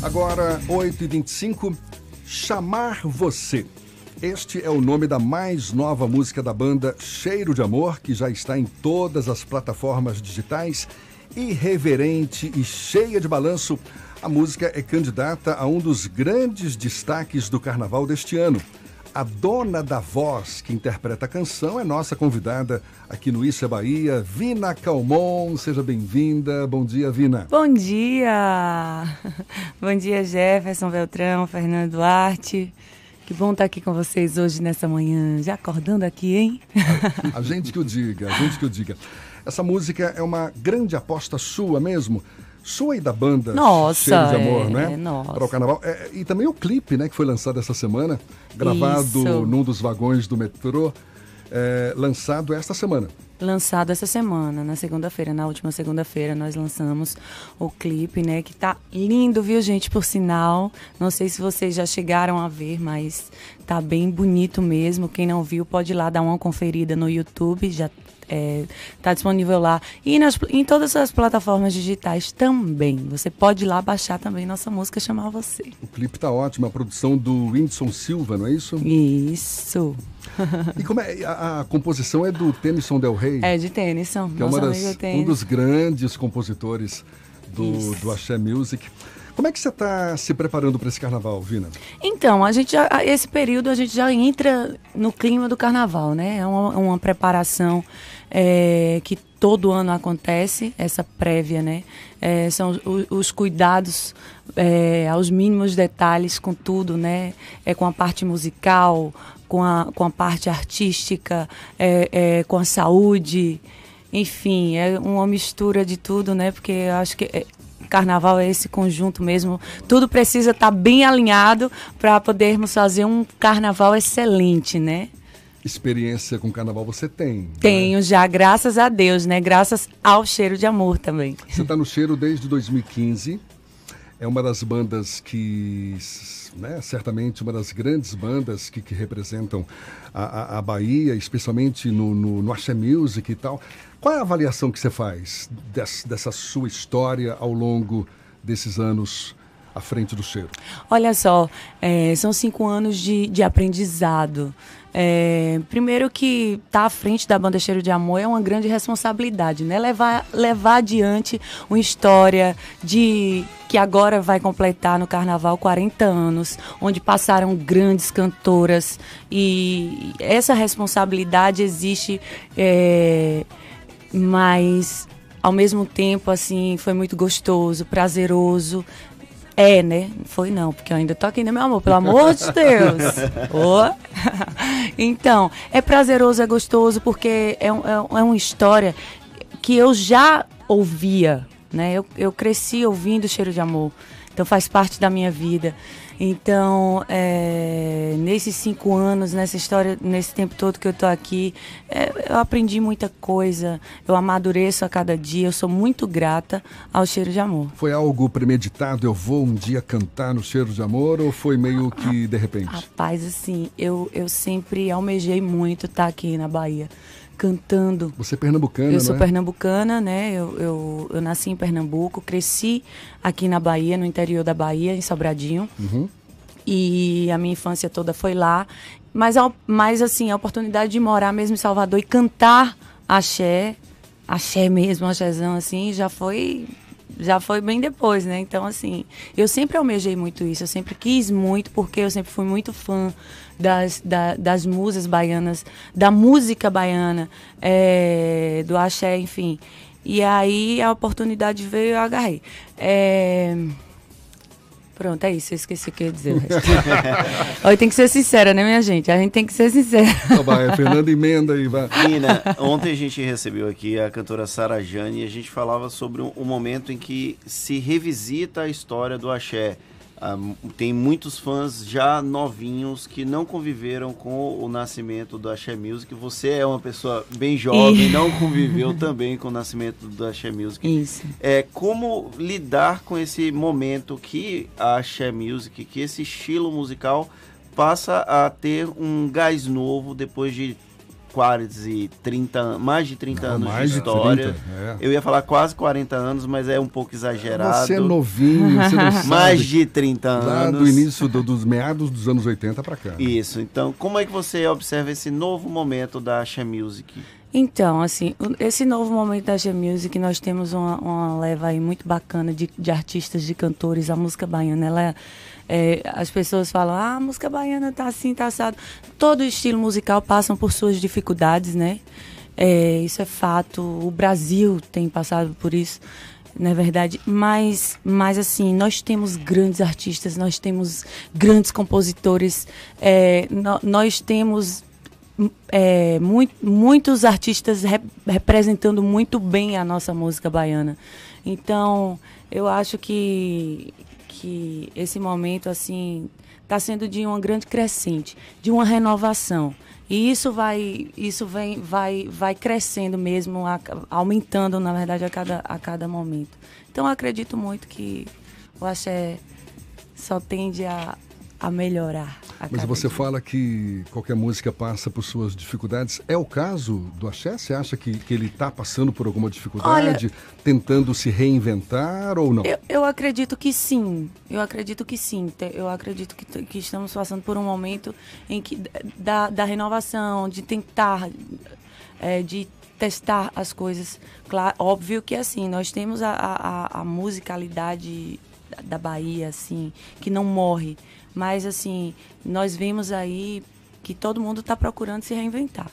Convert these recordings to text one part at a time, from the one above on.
Agora, 8h25, Chamar Você. Este é o nome da mais nova música da banda Cheiro de Amor, que já está em todas as plataformas digitais. Irreverente e cheia de balanço, a música é candidata a um dos grandes destaques do carnaval deste ano. A dona da voz que interpreta a canção é nossa convidada aqui no Isso é Bahia, Vina Calmon. Seja bem-vinda. Bom dia, Vina. Bom dia. Bom dia, Jefferson Beltrão, Fernando Duarte. Que bom estar aqui com vocês hoje nessa manhã. Já acordando aqui, hein? A, a gente que o diga, a gente que o diga. Essa música é uma grande aposta sua mesmo sua e da banda Nossa, Cheiro de Amor, é, né? Nossa. Para o carnaval. É, e também o clipe, né, que foi lançado essa semana, gravado Isso. num dos vagões do metrô, é, lançado esta semana. Lançado essa semana, na segunda-feira, na última segunda-feira, nós lançamos o clipe, né? Que tá lindo, viu, gente? Por sinal. Não sei se vocês já chegaram a ver, mas tá bem bonito mesmo. Quem não viu, pode ir lá dar uma conferida no YouTube. Já é, tá disponível lá. E nas, em todas as plataformas digitais também. Você pode ir lá baixar também nossa música Chamar Você. O clipe tá ótimo, a produção do Whindersson Silva, não é isso? Isso. E como é? A, a composição é do Tennyson Del Rey, É de são. que é uma das- um dos grandes compositores do, Isso. do Axé Music. Como é que você está se preparando para esse carnaval, Vina? Então, a gente já, esse período a gente já entra no clima do carnaval, né? É uma, uma preparação é, que todo ano acontece, essa prévia, né? É, são os, os cuidados é, aos mínimos detalhes com tudo, né? É com a parte musical, com a, com a parte artística, é, é, com a saúde, enfim, é uma mistura de tudo, né? Porque acho que é- carnaval é esse conjunto mesmo. Tudo precisa estar bem alinhado para podermos fazer um carnaval excelente, né? Experiência com carnaval você tem. né? Tenho já, graças a Deus, né? Graças ao cheiro de amor também. Você está no cheiro desde 2015. É uma das bandas que, né, certamente uma das grandes bandas que, que representam a, a, a Bahia, especialmente no, no, no Axé Music e tal. Qual é a avaliação que você faz des- dessa sua história ao longo desses anos à frente do cheiro? Olha só, é, são cinco anos de, de aprendizado. É, primeiro que estar à frente da banda Cheiro de Amor é uma grande responsabilidade, né? Levar, levar adiante uma história de que agora vai completar no Carnaval 40 anos, onde passaram grandes cantoras e essa responsabilidade existe, é, mas ao mesmo tempo assim foi muito gostoso, prazeroso. É, né? Foi não, porque eu ainda tô aqui, né, meu amor? Pelo amor de Deus. Ô. Então, é prazeroso, é gostoso, porque é, é um- é uma história que eu já ouvia, né? Eu, eu cresci ouvindo Cheiro de Amor, então faz parte da minha vida. Então, é, nesses cinco anos, nessa história, nesse tempo todo que eu tô aqui, é, eu aprendi muita coisa, eu amadureço a cada dia, eu sou muito grata ao Cheiro de Amor. Foi algo premeditado? Eu vou um dia cantar no cheiro de amor ou foi meio que de repente? Rapaz, assim, eu, eu sempre almejei muito estar aqui na Bahia, cantando. Você é pernambucana, Eu sou é? pernambucana, né? Eu, eu, eu nasci em Pernambuco, cresci aqui na Bahia, no interior da Bahia, em Sobradinho. Uhum. E a minha infância toda foi lá. Mas, mas assim, a oportunidade de morar mesmo em Salvador e cantar axé, axé mesmo, axézão, assim, já foi já foi bem depois, né? Então, assim, eu sempre almejei muito isso, eu sempre quis muito, porque eu sempre fui muito fã das, da- das musas baianas, da música baiana, é, do axé, enfim. E aí a oportunidade veio e eu agarrei. É, Pronto, é isso, eu esqueci o que eu ia dizer. o resto. Olha, tem que ser sincera, né, minha gente? A gente tem que ser sincera. Tá bom, Fernanda emenda e vai. Nina, ontem a gente recebeu aqui a cantora Sara Jane e a gente falava sobre um, um momento em que se revisita a história do axé. M- tem muitos fãs já novinhos que não conviveram com o nascimento do Axé Music. Você é uma pessoa bem jovem, E- não conviveu também com o nascimento do Axé Music. Isso. É, como lidar com esse momento que a Axé Music, que esse estilo musical passa a ter um gás novo depois de quase 30, mais de 30 Não, anos de história. 30, é. Eu ia falar quase 40 anos, mas é um pouco exagerado. Você é novinho, você não sabe. mais de 30 anos. Lá do início do- dos meados dos anos 80 para cá. Isso. Então, como é que você observa esse novo momento da Axé Music? Então, assim, esse novo momento da G-Music, nós temos uma, uma leva aí muito bacana de, de artistas, de cantores. A música baiana, ela é, as pessoas falam, ah, a música baiana tá assim, tá assado. Todo estilo musical passa por suas dificuldades, né? É, isso é fato. O Brasil tem passado por isso, não é verdade? Mas, mas assim, nós temos grandes artistas, nós temos grandes compositores, é, no- nós temos é, mui- muitos artistas rep- representando muito bem a nossa música baiana. Então, eu acho que, que esse momento assim está sendo de uma grande crescente, de uma renovação. E isso vai, isso vem, vai, vai crescendo mesmo, a- aumentando, na verdade, a cada, a cada momento. Então, eu acredito muito que o axé só tende a, a melhorar. A Mas você dia. fala que qualquer música passa por suas dificuldades. É o caso do Axé? Você acha que, que ele está passando por alguma dificuldade, tentando se reinventar ou não? Eu, eu acredito que sim. Eu acredito que sim. Eu acredito que, que estamos passando por um momento em que da, da renovação, de tentar, é, de testar as coisas. Claro, óbvio que assim, nós temos a, a, a- musicalidade da- da Bahia, assim, que não morre. Mas assim, nós vemos aí que todo mundo está procurando se reinventar.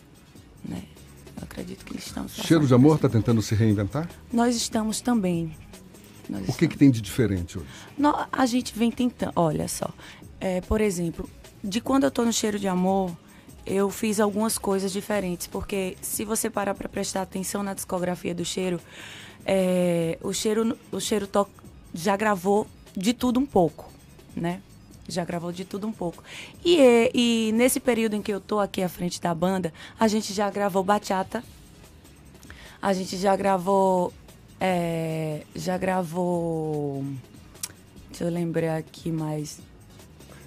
Né? Eu acredito que estamos Cheiro de Amor está tentando se reinventar? Nós estamos também. Nós O que, que tem de diferente hoje? nó- a gente vem tentando. Olha só. é, por exemplo, de quando eu tô no cheiro de amor, eu fiz algumas coisas diferentes. Porque se você parar para prestar atenção na discografia do cheiro, é, o cheiro, o cheiro to- já gravou de tudo um pouco, né? Já gravou de tudo um pouco. E, e nesse período em que eu tô aqui à frente da banda, a gente já gravou bachata, a gente já gravou. é, já gravou. Deixa eu lembrar aqui mais.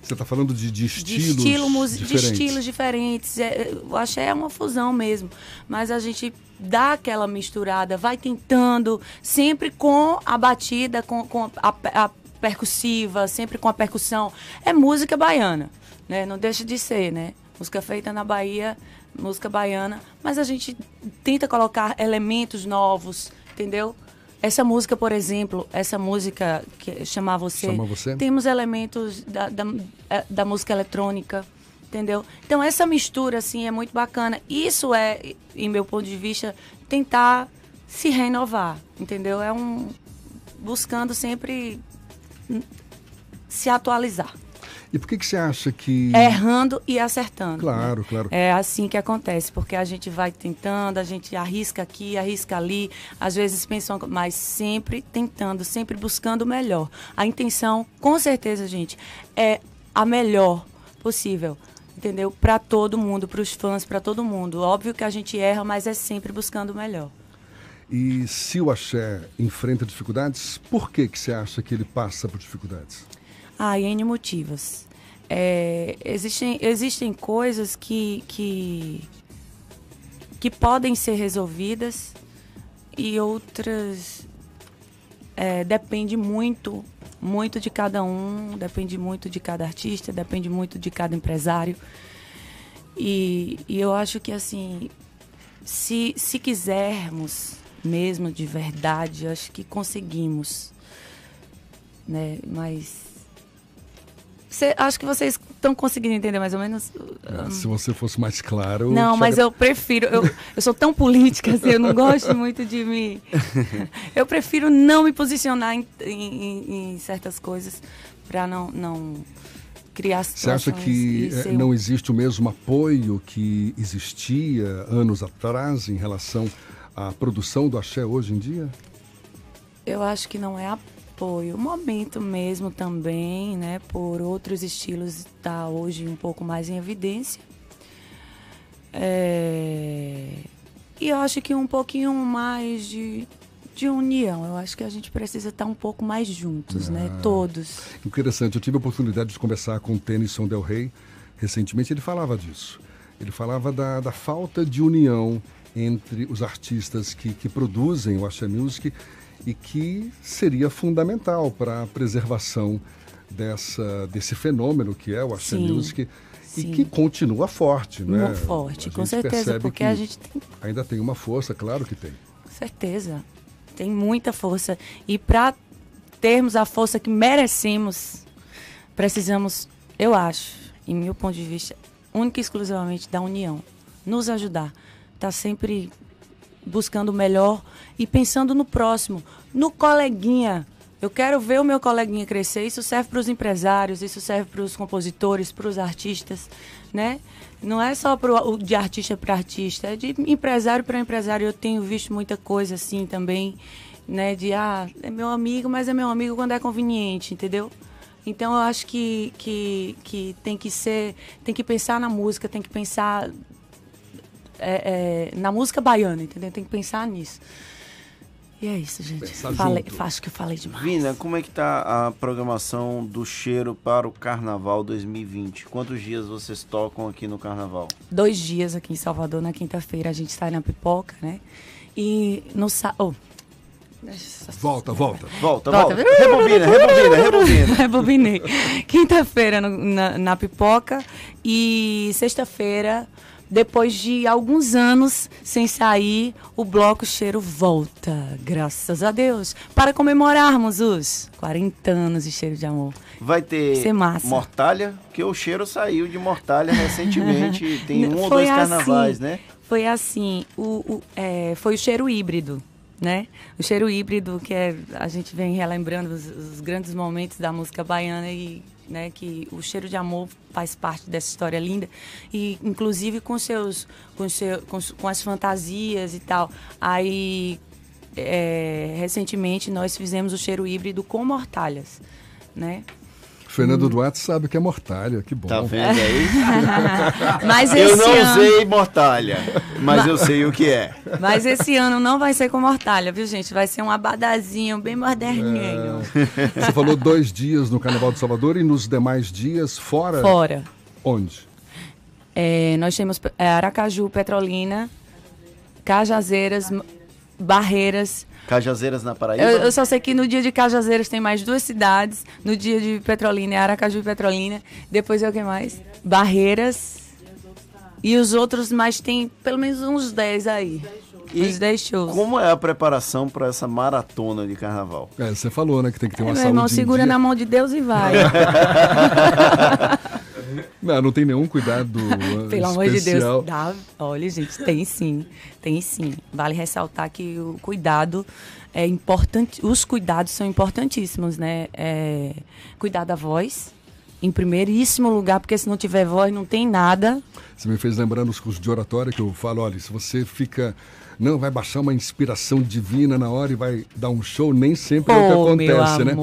Você está falando de, de De, estilos estilo, musi- de diferentes. estilos diferentes. É, eu acho que é uma fusão mesmo. Mas a gente dá aquela misturada, vai tentando, sempre com a batida, com, com a, a percussiva, sempre com a percussão. É música baiana, né? Não deixa de ser, né? Música feita na Bahia, música baiana. Mas a gente tenta colocar elementos novos, entendeu? Essa música, por exemplo, essa música que chama você, Chama Você? temos elementos da, da, eh, da música eletrônica, entendeu? Então essa mistura assim é muito bacana. Isso é, em meu ponto de vista, tentar se renovar, entendeu? É um buscando sempre se atualizar, E por que, que você acha que. errando e acertando. Claro, né? claro. É assim que acontece, porque a gente vai tentando, a gente arrisca aqui, arrisca ali, às vezes pensam, mas sempre tentando, sempre buscando o melhor. A intenção, com certeza, gente, é a melhor possível. Entendeu? Para todo mundo, para os fãs, para todo mundo. Óbvio que a gente erra, mas é sempre buscando o melhor. E se o Axé enfrenta dificuldades, por que, que você acha que ele passa por dificuldades? Ah, N motivos. É, existem, existem coisas que, que, que podem ser resolvidas e outras é, depende muito, muito de cada um, depende muito de cada artista, depende muito de cada empresário. E, e eu acho que assim, se, se quisermos mesmo de verdade, acho que conseguimos. Né? Mas Cê- acho que vocês estão conseguindo entender mais ou menos. Ah, se você fosse mais claro. Não, mas agra- eu prefiro. Eu, eu sou tão política, assim, eu não gosto muito de me. Eu prefiro não me posicionar em, em- em- certas coisas para não, não criar Você acha que ser não existe o mesmo apoio que existia anos atrás em relação à produção do axé hoje em dia? Eu acho que não é apoio. O momento mesmo também, né? Por outros estilos está hoje um pouco mais em evidência. É, E eu acho que um pouquinho mais de, de união. Eu acho que a gente precisa estar um pouco mais juntos, né? Todos. Interessante, eu tive a oportunidade de conversar com o Tennyson Del Rey recentemente, ele falava disso, ele falava da, da falta de união entre os artistas que, que produzem o Axé Music e que seria fundamental para a preservação dessa, desse fenômeno que é o Axé Sim, Music e sim. que continua forte, né? Forte, com certeza, porque que a gente tem ainda tem uma força, claro que tem. certeza, tem muita força. E para termos a força que merecemos, precisamos, eu acho, em meu ponto de vista, única e exclusivamente da união. Nos ajudar. Tá sempre buscando o melhor e pensando no próximo, no coleguinha. Eu quero ver o meu coleguinha crescer. Isso serve para os empresários, isso serve para os compositores, para os artistas, né? Não é só pro, de artista para artista, é de empresário para empresário. Eu tenho visto muita coisa assim também, né? De ah, é meu amigo, mas é meu amigo quando é conveniente, entendeu? Então eu acho que, que, que tem que ser, tem que pensar na música, tem que pensar é, é, na música baiana, entendeu? Tem que pensar nisso. E é isso, gente. Falei, acho que eu falei demais. Vina, como é que tá a programação do cheiro para o Carnaval 2020? Quantos dias vocês tocam aqui no Carnaval? Dois dias aqui em Salvador, na quinta-feira, a gente sai na pipoca, né? E no sábado. Volta, volta. Volta, Volta. volta. Rebobina, rebobina, rebobina. Rebobinei. Quinta-feira na, na pipoca e sexta-feira, depois de alguns anos sem sair, o bloco cheiro volta, graças a Deus, para comemorarmos os 40 anos de cheiro de amor. Vai ter massa. Mortalha, porque o cheiro saiu de Mortalha recentemente. Tem um ou Foi dois carnavais, assim, né? Foi assim, o, o- é, foi o cheiro híbrido, né? O cheiro híbrido que é, a gente vem relembrando os, os grandes momentos da música baiana e né, que o cheiro de amor faz parte dessa história linda e inclusive com seus com, seu, com, com as fantasias e tal. Aí é, recentemente nós fizemos o cheiro híbrido com mortalhas, né? Fernando Duarte sabe que é mortalha, que bom. Tá vendo aí? Mas eu não ano, usei Mortalha, mas eu sei o que é. Mas esse ano não vai ser com mortalha, viu, gente? Vai ser um abadazinho bem moderninho. Você falou dois dias no Carnaval de Salvador e nos demais dias fora? Fora. Onde? É, nós temos é, Aracaju, Petrolina, Cajazeiras, Barreiras. Cajazeiras na Paraíba. Eu, eu só sei que no dia de Cajazeiras tem mais duas cidades. No dia de Petrolina é Aracaju e Petrolina. Depois é o que mais? Barreiras. E os outros, mas tem pelo menos uns 10 aí. E uns 10 shows. Como é a preparação para essa maratona de carnaval? É, você falou, né, que tem que ter uma É, meu saúde irmão, em segura dia. na mão de Deus e vai. Não, não tem nenhum cuidado Pelo amor de especial. Deus. Dá, olha, gente, tem sim. Tem sim. Vale ressaltar que o cuidado é importante. Os cuidados são importantíssimos, né? É, cuidar da voz, em primeiríssimo lugar, porque se não tiver voz, não tem nada. Você me fez lembrar nos cursos de oratória que eu falo, olha, se você fica... Não, vai baixar uma inspiração divina na hora e vai dar um show, nem sempre é o que acontece, né?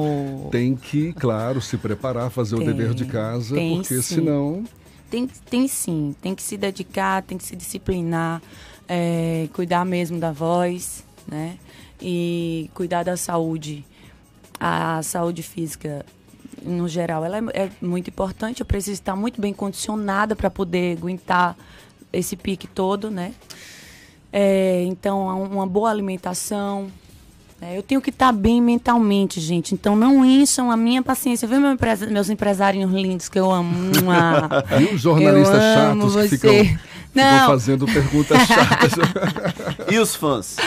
Tem que, claro, se preparar, fazer o Tem, dever de casa, porque sim. senão... Tem, tem sim, tem que se dedicar, tem que se disciplinar, é, cuidar mesmo da voz, né? E cuidar da saúde. A saúde física, no geral, ela é, é muito importante. Eu preciso estar muito bem condicionada para poder aguentar esse pique todo, né? É, então, uma boa alimentação. É, eu tenho que estar bem mentalmente, gente. Então, não encham a minha paciência. Viu meu empresa- meus empresários lindos que eu amo? E os jornalistas Eu amo chatos que você. ficam, ficam Não. fazendo perguntas chatas. E os fãs?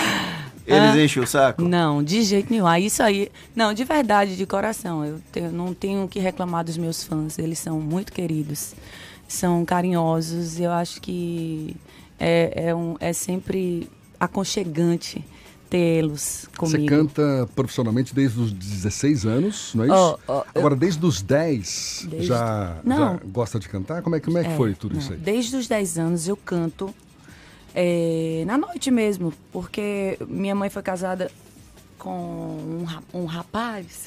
Eles enchem o saco? Não, de jeito nenhum. Ah, Isso aí. Não, de verdade, de coração. Eu tenho- não tenho o que reclamar dos meus fãs. Eles são muito queridos, são carinhosos. Eu acho que é, é, um, é sempre aconchegante tê-los Você comigo. canta profissionalmente desde os 16 anos, não é isso? Ó, eu- Agora, desde os 10, Desde- já, já gosta de cantar? Como é, como é que É, foi tudo não, isso aí? Desde os 10 anos eu canto é, na noite mesmo, porque minha mãe foi casada com um, um rapaz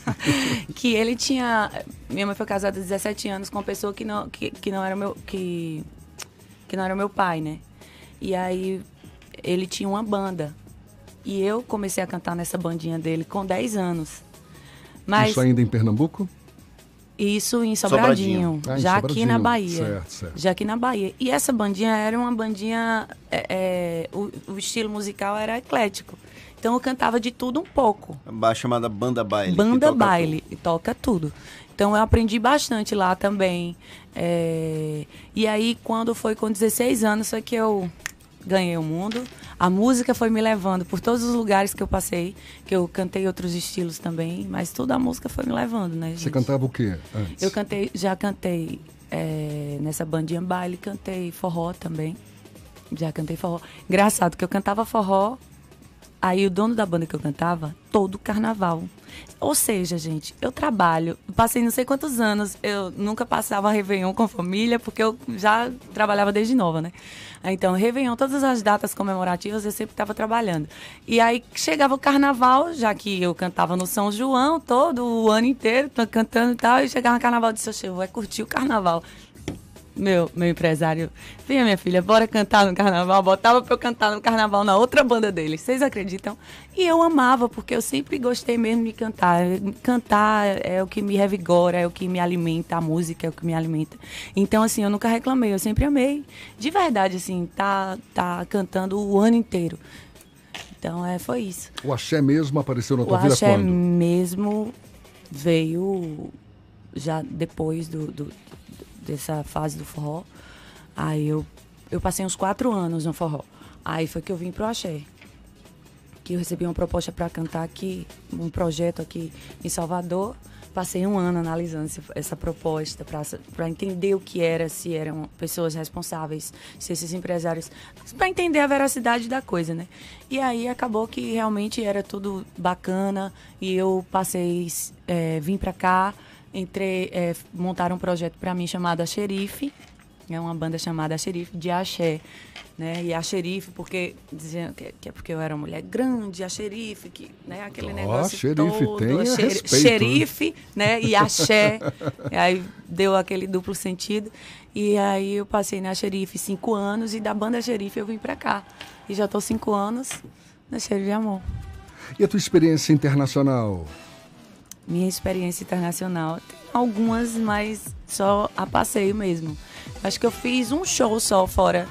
que ele tinha. Minha mãe foi casada há 17 anos com uma pessoa que não, que, que não era meu. Que, que não era meu pai, né? E aí ele tinha uma banda. E eu comecei a cantar nessa bandinha dele com 10 anos. Mas Isso ainda em Pernambuco? Isso em Sobradinho, Sobradinho. Ah, em já aqui Sobradinho. na Bahia. Certo, certo. Já aqui na Bahia. E essa bandinha era uma bandinha. é, é, o, o estilo musical era eclético. Então eu cantava de tudo um pouco. A chamada banda baile. Banda toca baile, e toca tudo. Então eu aprendi bastante lá também. É, E aí, quando foi com 16 anos, foi que eu ganhei o mundo. A música foi me levando por todos os lugares que eu passei, que eu cantei outros estilos também, mas tudo a música foi me levando, né, gente? Você cantava o quê antes? Eu cantei, já cantei é, nessa bandinha baile, cantei forró também. Já cantei forró. Engraçado que eu cantava forró, aí o dono da banda que eu cantava, todo carnaval. Ou seja, gente, eu trabalho, passei não sei quantos anos, eu nunca passava Réveillon com família, porque eu já trabalhava desde nova, né? Então, Réveillon, todas as datas comemorativas, eu sempre estava trabalhando. E aí chegava o carnaval, já que eu cantava no São João todo o ano inteiro, cantando e tal, e chegava no carnaval, eu disse, eu vou é curtir o carnaval meu, meu empresário, venha minha filha, bora cantar no carnaval. Botava pra eu cantar no carnaval na outra banda dele. Vocês acreditam? E eu amava, porque eu sempre gostei mesmo de cantar. Cantar é o que me revigora, é o que me alimenta, a música é o que me alimenta. Então, assim, eu nunca reclamei, eu sempre amei. De verdade, assim, tá, tá cantando o ano inteiro. Então, é, foi isso. O axé mesmo apareceu na O tua vida axé quando? mesmo veio já depois do, do- dessa fase do forró. Aí eu, eu passei uns quatro anos no forró. Aí foi que eu vim pro axé. Que eu recebi uma proposta para cantar aqui, um projeto aqui em Salvador. Passei um ano analisando essa proposta para entender o que era, se eram pessoas responsáveis, se esses empresários. para entender a veracidade da coisa, né? E aí acabou que realmente era tudo bacana e eu passei, é, vim para cá, entrei, é, montaram um projeto para mim chamado A Xerife, é uma banda chamada A Xerife de Axé, né? E a xerife, porque diziam que, que é porque eu era uma mulher grande, a xerife, que, né? Aquele Ó, negócio xerife, todo, tenha a xeri- respeito, xerife, né? E axé. e aí deu aquele duplo sentido. E aí eu passei na xerife cinco anos e da banda xerife eu vim pra cá. E já tô cinco anos na Cheiro de Amor. E a tua experiência internacional? Minha experiência internacional tem algumas, mas só a passeio mesmo. Acho que eu fiz um show só fora.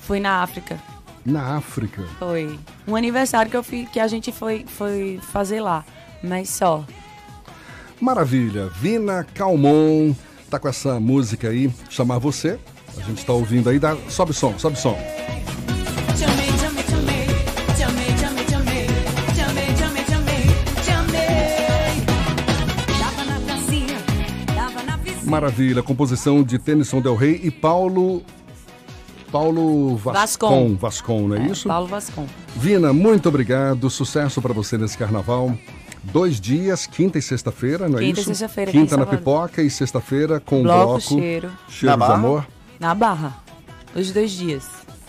Fui na África. Na África. Foi. Um aniversário que eu fui, que a gente foi, foi fazer lá. Mas só. Maravilha. Vina Calmon tá com essa música aí, Chamar Você. A gente tá ouvindo aí. Dá... Sobe som, sobe som. Chamei, Maravilha. Composição de Tennyson Del Rey e Paulo. Paulo Vascon. Vascon. Vascon, não é, isso? Paulo Vascon. Vina, muito obrigado. Sucesso para você nesse carnaval. Dois dias, quinta e sexta-feira, não é Quinta e isso? sexta-feira aqui em Quinta na Salvador. pipoca e sexta-feira com Bloco bloco. Cheiro. Cheiro Na de Barra? amor. Na Barra. Os dois dias.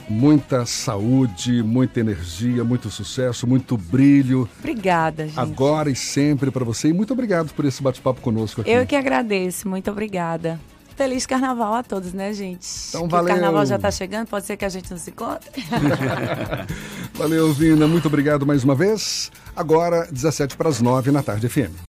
Muita saúde, muita energia, muito sucesso, muito brilho. Obrigada, gente. Agora e sempre para você. E muito obrigado por esse bate-papo conosco aqui. Eu que agradeço. Muito obrigada. Feliz carnaval a todos, né, gente? Então, Que valeu. O carnaval já tá chegando, pode ser que a gente não se encontre. Valeu, Vina. Muito obrigado mais uma vez. Agora, 17 para as 9 na tarde FM.